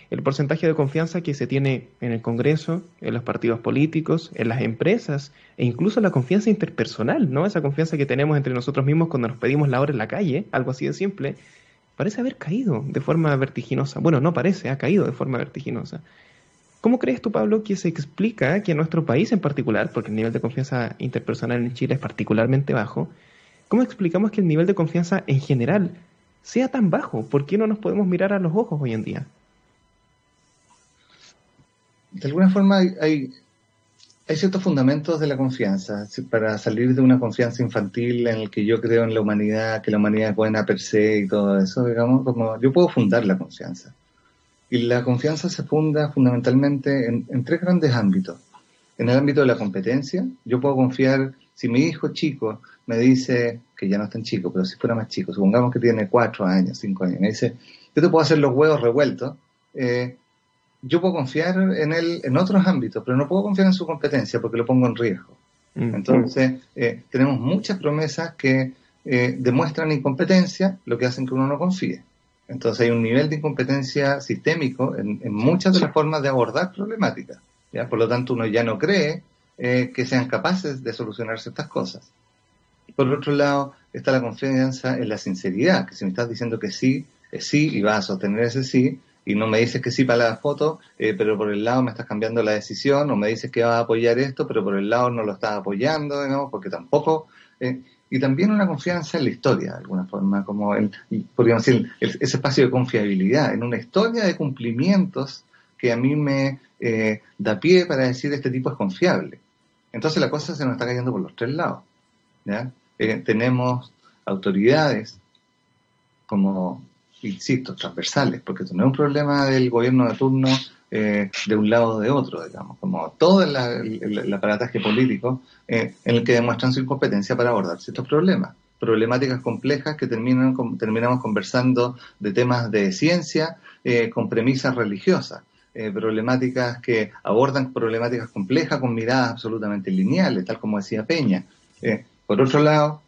el porcentaje de confianza que se tiene en el Congreso, en los partidos políticos, en las empresas e incluso la confianza interpersonal, ¿no? Esa confianza que tenemos entre nosotros mismos cuando nos pedimos la hora en la calle, algo así de simple, parece haber caído de forma vertiginosa. Bueno, no parece, ha caído de forma vertiginosa. ¿Cómo crees tú, Pablo, que se explica que en nuestro país en particular, porque el nivel de confianza interpersonal en Chile es particularmente bajo, ¿cómo explicamos que el nivel de confianza en general sea tan bajo? ¿Por qué no nos podemos mirar a los ojos hoy en día? De alguna forma hay, hay, ciertos fundamentos de la confianza, para salir de una confianza infantil en el que yo creo en la humanidad, que la humanidad es buena per se y todo eso, digamos, como yo puedo fundar la confianza. Y la confianza se funda fundamentalmente en, tres grandes ámbitos. En el ámbito de la competencia, yo puedo confiar, si mi hijo chico me dice, que ya no es tan chico, pero si fuera más chico, supongamos que tiene cuatro años, cinco años, me dice, yo te puedo hacer los huevos revueltos, eh, yo puedo confiar en él en otros ámbitos, pero no puedo confiar en su competencia porque lo pongo en riesgo. Mm. Entonces, eh, tenemos muchas promesas que eh, demuestran incompetencia, lo que hacen que uno no confíe. Entonces, hay un nivel de incompetencia sistémico en, muchas de las formas de abordar problemáticas. ¿ya? Por lo tanto, uno ya no cree eh, que sean capaces de solucionarse estas cosas. Por otro lado, está la confianza en la sinceridad, que si me estás diciendo que sí, es sí y vas a sostener ese sí, y no me dices que sí para la foto, eh, pero por el lado me estás cambiando la decisión, o me dices que vas a apoyar esto, pero por el lado no lo estás apoyando, digamos, porque tampoco... Eh, y también una confianza en la historia, de alguna forma, como el, podríamos decir, ese espacio de confiabilidad, en una historia de cumplimientos que a mí me eh, da pie para decir este tipo es confiable. Entonces la cosa se nos está cayendo por los tres lados. Eh, tenemos autoridades como, insisto, transversales, porque no es un problema del gobierno de turno eh, de un lado o de otro, digamos, como todo el, el, aparataje político eh, en el que demuestran su incompetencia para abordar ciertos problemas, problemáticas complejas que terminan, terminamos conversando de temas de ciencia eh, con premisas religiosas. problemáticas que abordan problemáticas complejas con miradas absolutamente lineales, tal como decía Peña. por otro lado,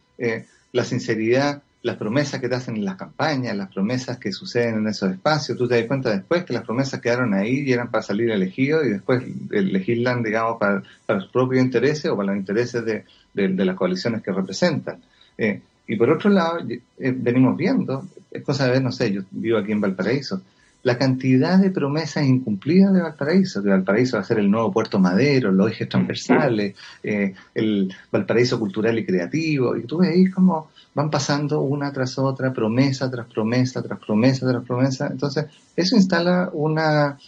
la sinceridad las promesas que te hacen en las campañas, las promesas que suceden en esos espacios, tú te das cuenta después que las promesas quedaron ahí y eran para salir elegidos y después legislan, digamos, para, sus propios intereses o para los intereses de, las coaliciones que representan. Eh, y por otro lado, eh, venimos viendo, es cosa de ver, no sé, yo vivo aquí en Valparaíso, la cantidad de promesas incumplidas de Valparaíso, que Valparaíso va a ser el nuevo puerto madero, los ejes transversales, eh, el Valparaíso cultural y creativo, y tú veis como van pasando una tras otra, promesa tras promesa, tras promesa, tras promesa. Entonces, eso instala una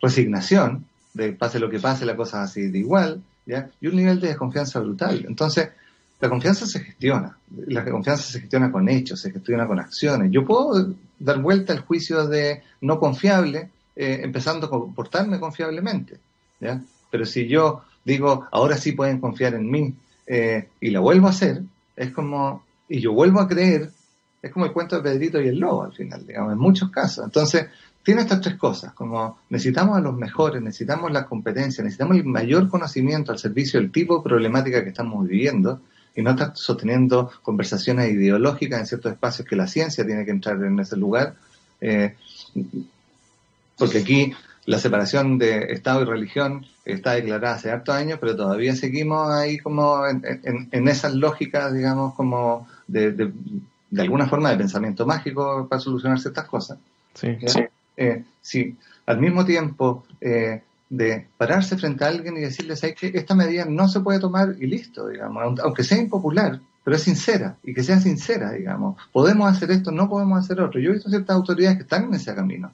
resignación de pase lo que pase, la cosa así de igual, ¿ya? y un nivel de desconfianza brutal. Entonces, la confianza se gestiona, la confianza se gestiona con hechos, se gestiona con acciones. Yo puedo dar vuelta al juicio de no confiable, eh, empezando a comportarme confiablemente, ¿ya? Pero si yo digo, ahora sí pueden confiar en mí, eh, y la vuelvo a hacer, es como, y yo vuelvo a creer, es como el cuento de Pedrito y el lobo al final, digamos, en muchos casos. Entonces, tiene estas tres cosas, como necesitamos a los mejores, necesitamos la competencia, necesitamos el mayor conocimiento al servicio del tipo de problemática que estamos viviendo y no estar sosteniendo conversaciones ideológicas en ciertos espacios que la ciencia tiene que entrar en ese lugar. Eh, porque aquí la separación de Estado y religión está declarada hace hartos años, pero todavía seguimos ahí como en, en, esas lógicas, digamos, como de, de, alguna forma de pensamiento mágico para solucionar ciertas cosas. Sí, eh, sí. Al mismo tiempo eh, de pararse frente a alguien y decirles que esta medida no se puede tomar y listo, digamos, aunque sea impopular, pero es sincera y que sea sincera, digamos. Podemos hacer esto, no podemos hacer otro. Yo he visto ciertas autoridades que están en ese camino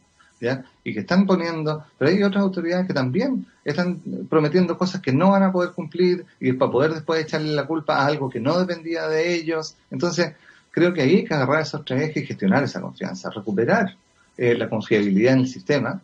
y que están poniendo, pero hay otras autoridades que también están prometiendo cosas que no van a poder cumplir y para poder después echarle la culpa a algo que no dependía de ellos. Entonces, creo que ahí hay que agarrar esos tres ejes y gestionar esa confianza, recuperar eh, la confiabilidad en el sistema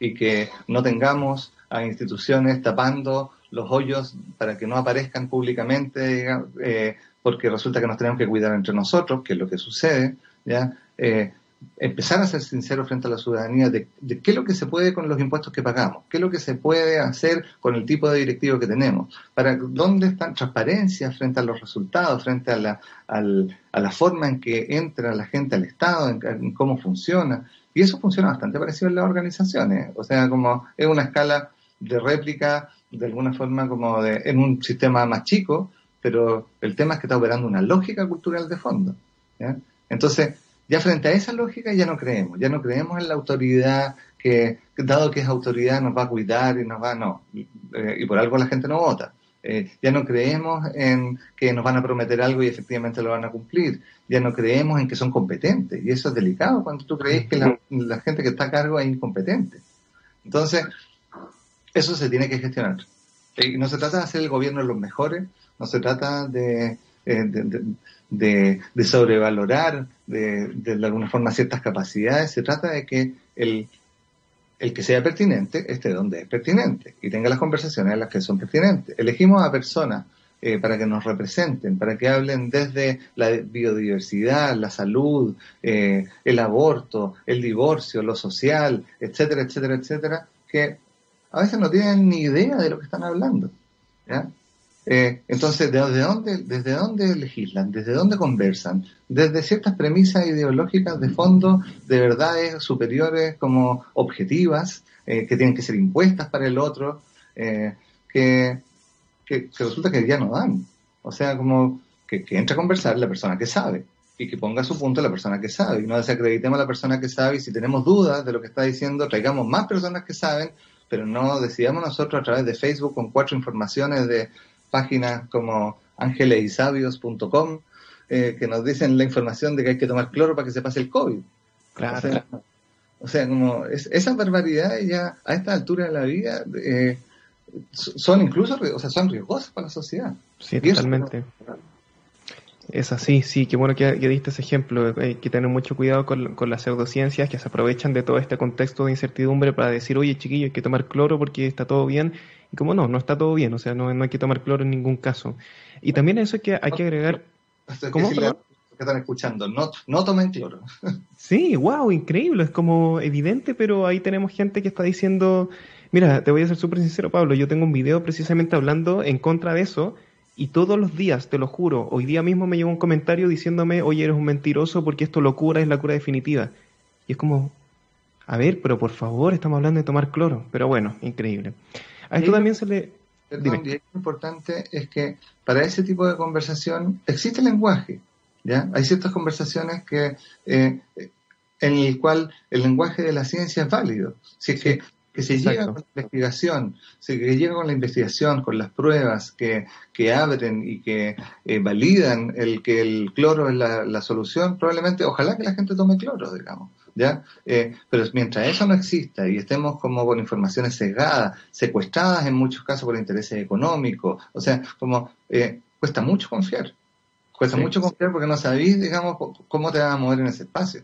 y que no tengamos a instituciones tapando los hoyos para que no aparezcan públicamente, eh, porque resulta que nos tenemos que cuidar entre nosotros, que es lo que sucede, ¿ya? Eh, empezar a ser sincero frente a la ciudadanía de, qué es lo que se puede con los impuestos que pagamos, qué es lo que se puede hacer con el tipo de directivo que tenemos, para dónde están transparencia frente a los resultados, frente a la, a la forma en que entra la gente al Estado, en, cómo funciona. Y eso funciona bastante parecido en las organizaciones, o sea, como es una escala de réplica, de alguna forma como de, en un sistema más chico, pero el tema es que está operando una lógica cultural de fondo. Entonces, ya frente a esa lógica ya no creemos, ya no creemos en la autoridad que, dado que es autoridad, nos va a cuidar y nos va, no, eh, y por algo la gente no vota. Eh, ya no creemos en que nos van a prometer algo y efectivamente lo van a cumplir. Ya no creemos en que son competentes. Y eso es delicado cuando tú crees que la, gente que está a cargo es incompetente. Entonces, eso se tiene que gestionar. Y no se trata de hacer el gobierno de los mejores, no se trata de, eh, de, sobrevalorar de, de, alguna forma ciertas capacidades, se trata de que el, el que sea pertinente esté donde es pertinente y tenga las conversaciones en las que son pertinentes. Elegimos a personas eh, para que nos representen, para que hablen desde la biodiversidad, la salud, eh, el aborto, el divorcio, lo social, etcétera, etcétera, etcétera, que a veces no tienen ni idea de lo que están hablando. ¿ya? Eh, entonces, ¿desde dónde, ¿desde dónde legislan? ¿Desde dónde conversan? Desde ciertas premisas ideológicas de fondo, de verdades superiores como objetivas, eh, que tienen que ser impuestas para el otro, eh, que, que, resulta que ya no dan. O sea, como que, que entre a conversar la persona que sabe y que ponga su punto la persona que sabe. Y no desacreditemos a la persona que sabe y si tenemos dudas de lo que está diciendo, traigamos más personas que saben, pero no decidamos nosotros a través de Facebook con cuatro informaciones de páginas como angelesisabios.com, eh, que nos dicen la información de que hay que tomar cloro para que se pase el COVID. Claro. O sea, como es, esas barbaridades ya a esta altura de la vida eh, son incluso, o sea, son riesgosas para la sociedad. Sí, totalmente. Es así, sí, qué bueno que, diste ese ejemplo. Hay que tener mucho cuidado con, las pseudociencias que se aprovechan de todo este contexto de incertidumbre para decir, oye, chiquillo, hay que tomar cloro porque está todo bien. Y como no, no está todo bien, o sea, no, no hay que tomar cloro en ningún caso. Y también eso es que hay que agregar... ¿Cómo? Que, están escuchando, no, no tomen cloro. (laughs) Sí, wow, increíble, es como evidente, pero ahí tenemos gente que está diciendo, mira, te voy a ser súper sincero, Pablo, yo tengo un video precisamente hablando en contra de eso y todos los días, te lo juro, hoy día mismo me llegó un comentario diciéndome, oye, eres un mentiroso porque esto locura es la cura definitiva. Y es como, a ver, pero por favor, estamos hablando de tomar cloro. Pero bueno, increíble. A esto también se le... Perdón, y lo importante es que para ese tipo de conversación existe lenguaje. ¿ya? Hay ciertas conversaciones que, eh, en el cual el lenguaje de la ciencia es válido. Si es que que se llega con la investigación, se que llega con la investigación, con las pruebas que, que abren y que eh, validan el que el cloro es la, solución, probablemente, ojalá que la gente tome cloro, digamos, ¿ya? Eh, pero mientras eso no exista y estemos como con informaciones cegadas, secuestradas en muchos casos por intereses económicos, o sea, como eh, cuesta mucho confiar, cuesta mucho confiar porque no sabéis, digamos, cómo te vas a mover en ese espacio.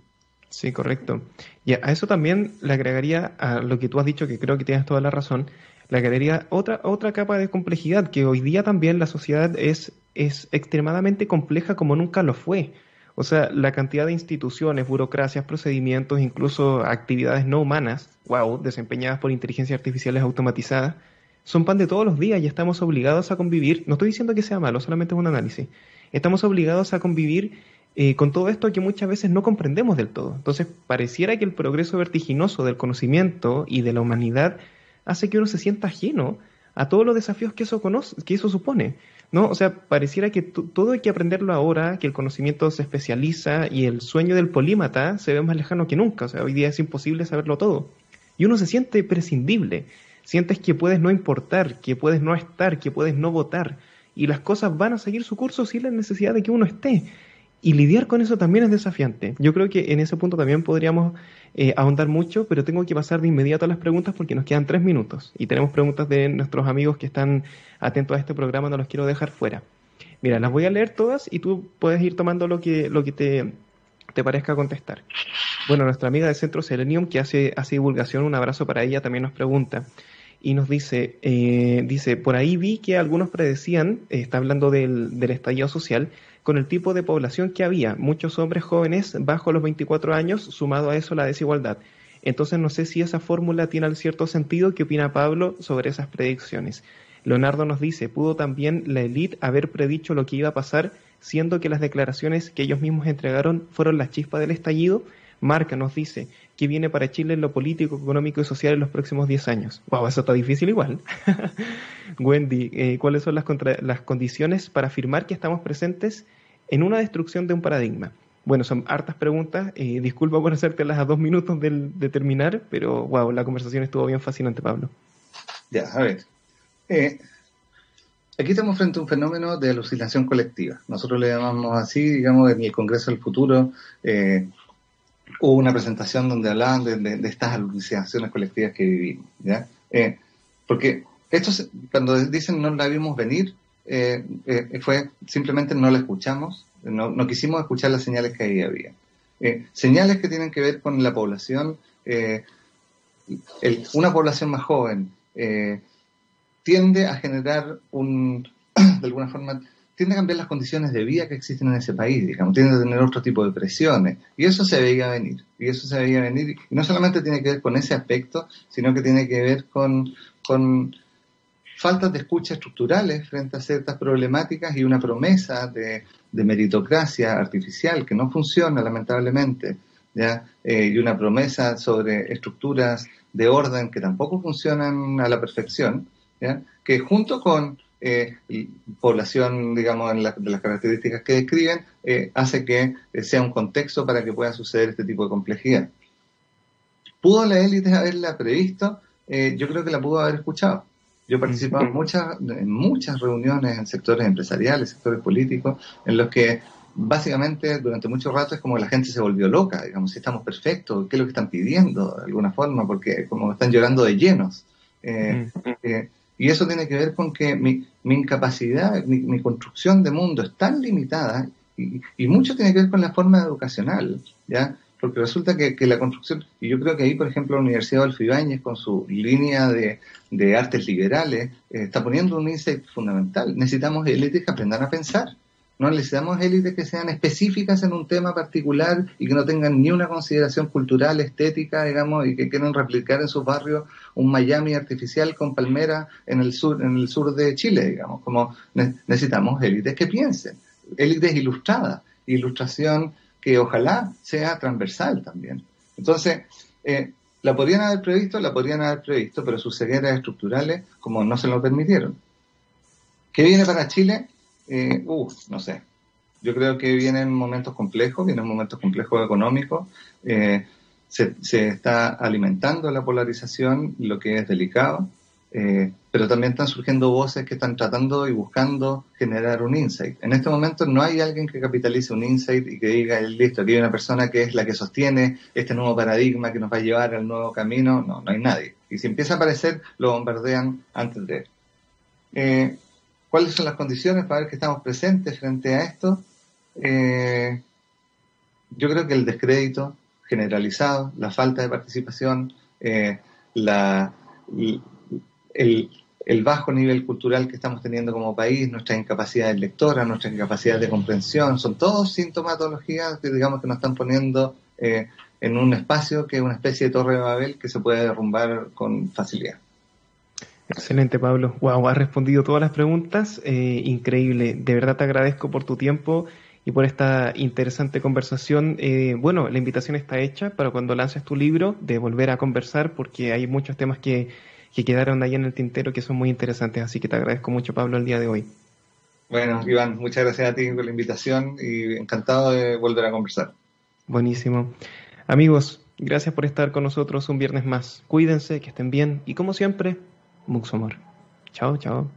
Sí, correcto. Y a eso también le agregaría a lo que tú has dicho, que creo que tienes toda la razón, le agregaría otra, otra capa de complejidad, que hoy día también la sociedad es, es extremadamente compleja como nunca lo fue. O sea, la cantidad de instituciones, burocracias, procedimientos, incluso actividades no humanas, wow, desempeñadas por inteligencias artificiales automatizadas, son pan de todos los días y estamos obligados a convivir. No estoy diciendo que sea malo, solamente es un análisis. Estamos obligados a convivir eh, con todo esto que muchas veces no comprendemos del todo. Entonces, pareciera que el progreso vertiginoso del conocimiento y de la humanidad hace que uno se sienta ajeno a todos los desafíos que eso, conoce, que eso supone. ¿no? O sea, pareciera que todo hay que aprenderlo ahora, que el conocimiento se especializa y el sueño del polímata se ve más lejano que nunca. O sea, hoy día es imposible saberlo todo. Y uno se siente prescindible. Sientes que puedes no importar, que puedes no estar, que puedes no votar. Y las cosas van a seguir su curso sin la necesidad de que uno esté. Y lidiar con eso también es desafiante. Yo creo que en ese punto también podríamos eh, ahondar mucho, pero tengo que pasar de inmediato a las preguntas porque nos quedan tres minutos y tenemos preguntas de nuestros amigos que están atentos a este programa, no los quiero dejar fuera. Mira, las voy a leer todas y tú puedes ir tomando lo que, lo que te, te parezca contestar. Bueno, nuestra amiga del Centro Selenium, que hace, hace divulgación, un abrazo para ella, también nos pregunta y nos dice, eh, dice, por ahí vi que algunos predecían, está hablando del, del estallido social, con el tipo de población que había, muchos hombres jóvenes bajo los 24 años, sumado a eso la desigualdad. Entonces no sé si esa fórmula tiene cierto sentido. ¿Qué opina Pablo sobre esas predicciones? Leonardo nos dice, ¿pudo también la élite haber predicho lo que iba a pasar, siendo que las declaraciones que ellos mismos entregaron fueron la chispa del estallido? Marca nos dice, ¿qué viene para Chile en lo político, económico y social en los próximos 10 años? Wow, eso está difícil igual. (laughs) Wendy, eh, ¿cuáles son las, las condiciones para afirmar que estamos presentes en una destrucción de un paradigma? Bueno, son hartas preguntas. Eh, disculpa por hacértelas a dos minutos de terminar, pero wow, la conversación estuvo bien fascinante, Pablo. Ya, a ver. Eh, aquí estamos frente a un fenómeno de alucinación colectiva. Nosotros le llamamos así, digamos, en el Congreso del Futuro eh, hubo una presentación donde hablaban de, estas alucinaciones colectivas que vivimos. ¿ya? Eh, porque esto, cuando dicen no la vimos venir, eh, eh, fue simplemente no la escuchamos, no, quisimos escuchar las señales que ahí había. Eh, señales que tienen que ver con la población, una población más joven tiende a generar un, (clears throat) de alguna forma, tiende a cambiar las condiciones de vida que existen en ese país, digamos, tiende a tener otro tipo de presiones. Y eso se veía venir. Y eso se veía venir. Y no solamente tiene que ver con ese aspecto, sino que tiene que ver con, con faltas de escucha estructurales frente a ciertas problemáticas y una promesa de, meritocracia artificial que no funciona lamentablemente, ¿ya? Eh, y una promesa sobre estructuras de orden que tampoco funcionan a la perfección, que junto con eh, población, digamos, en de las características que describen, eh, hace que sea un contexto para que pueda suceder este tipo de complejidad. ¿Pudo la élite haberla previsto? yo creo que la pudo haber escuchado Yo he participado en muchas, en muchas reuniones en sectores empresariales, sectores políticos, en los que básicamente durante mucho rato es como la gente se volvió loca, digamos, si estamos perfectos, qué es lo que están pidiendo de alguna forma, porque como están llorando de llenos. Eh, eh, y eso tiene que ver con que mi, mi incapacidad, mi, construcción de mundo es tan limitada y, mucho tiene que ver con la forma educacional, ¿ya? Porque resulta que, la construcción, y yo creo que ahí, por ejemplo, la Universidad de Alfibáñez, con su línea de, de artes liberales, eh, está poniendo un insight fundamental. Necesitamos élites que aprendan a pensar. No necesitamos élites que sean específicas en un tema particular y que no tengan ni una consideración cultural, estética, digamos, y que quieran replicar en sus barrios un Miami artificial con palmera en el sur, en el sur de Chile, digamos. Como necesitamos élites que piensen, élites ilustradas, ilustración que ojalá sea transversal también. Entonces, eh, la podrían haber previsto, la podrían haber previsto, pero sus cegueras estructurales, como no se lo permitieron. ¿Qué viene para Chile? Eh, no sé. Yo creo que vienen momentos complejos, vienen momentos complejos económicos. Eh, se, se, está alimentando la polarización, lo que es delicado, eh, pero también están surgiendo voces que están tratando y buscando generar un insight. En este momento no hay alguien que capitalice un insight y que diga, listo, aquí hay una persona que es la que sostiene este nuevo paradigma que nos va a llevar al nuevo camino. No, no hay nadie. Y si empieza a aparecer, lo bombardean antes de él. Eh, cuáles son las condiciones para ver que estamos presentes frente a esto. Eh, yo creo que el descrédito generalizado, la falta de participación, eh, el, el, bajo nivel cultural que estamos teniendo como país, nuestra incapacidad de lectora, nuestra incapacidad de comprensión, son todos sintomatologías que digamos que nos están poniendo eh, en un espacio que es una especie de torre de Babel que se puede derrumbar con facilidad. Excelente, Pablo. Wow, has respondido todas las preguntas. Eh, increíble. De verdad te agradezco por tu tiempo y por esta interesante conversación. Eh, bueno, la invitación está hecha para cuando lances tu libro de volver a conversar porque hay muchos temas que, que quedaron ahí en el tintero que son muy interesantes. Así que te agradezco mucho, Pablo, el día de hoy. Bueno, Iván, muchas gracias a ti por la invitación y encantado de volver a conversar. Buenísimo. Amigos, gracias por estar con nosotros un viernes más. Cuídense, que estén bien y como siempre, Muxomor. Chao, chao.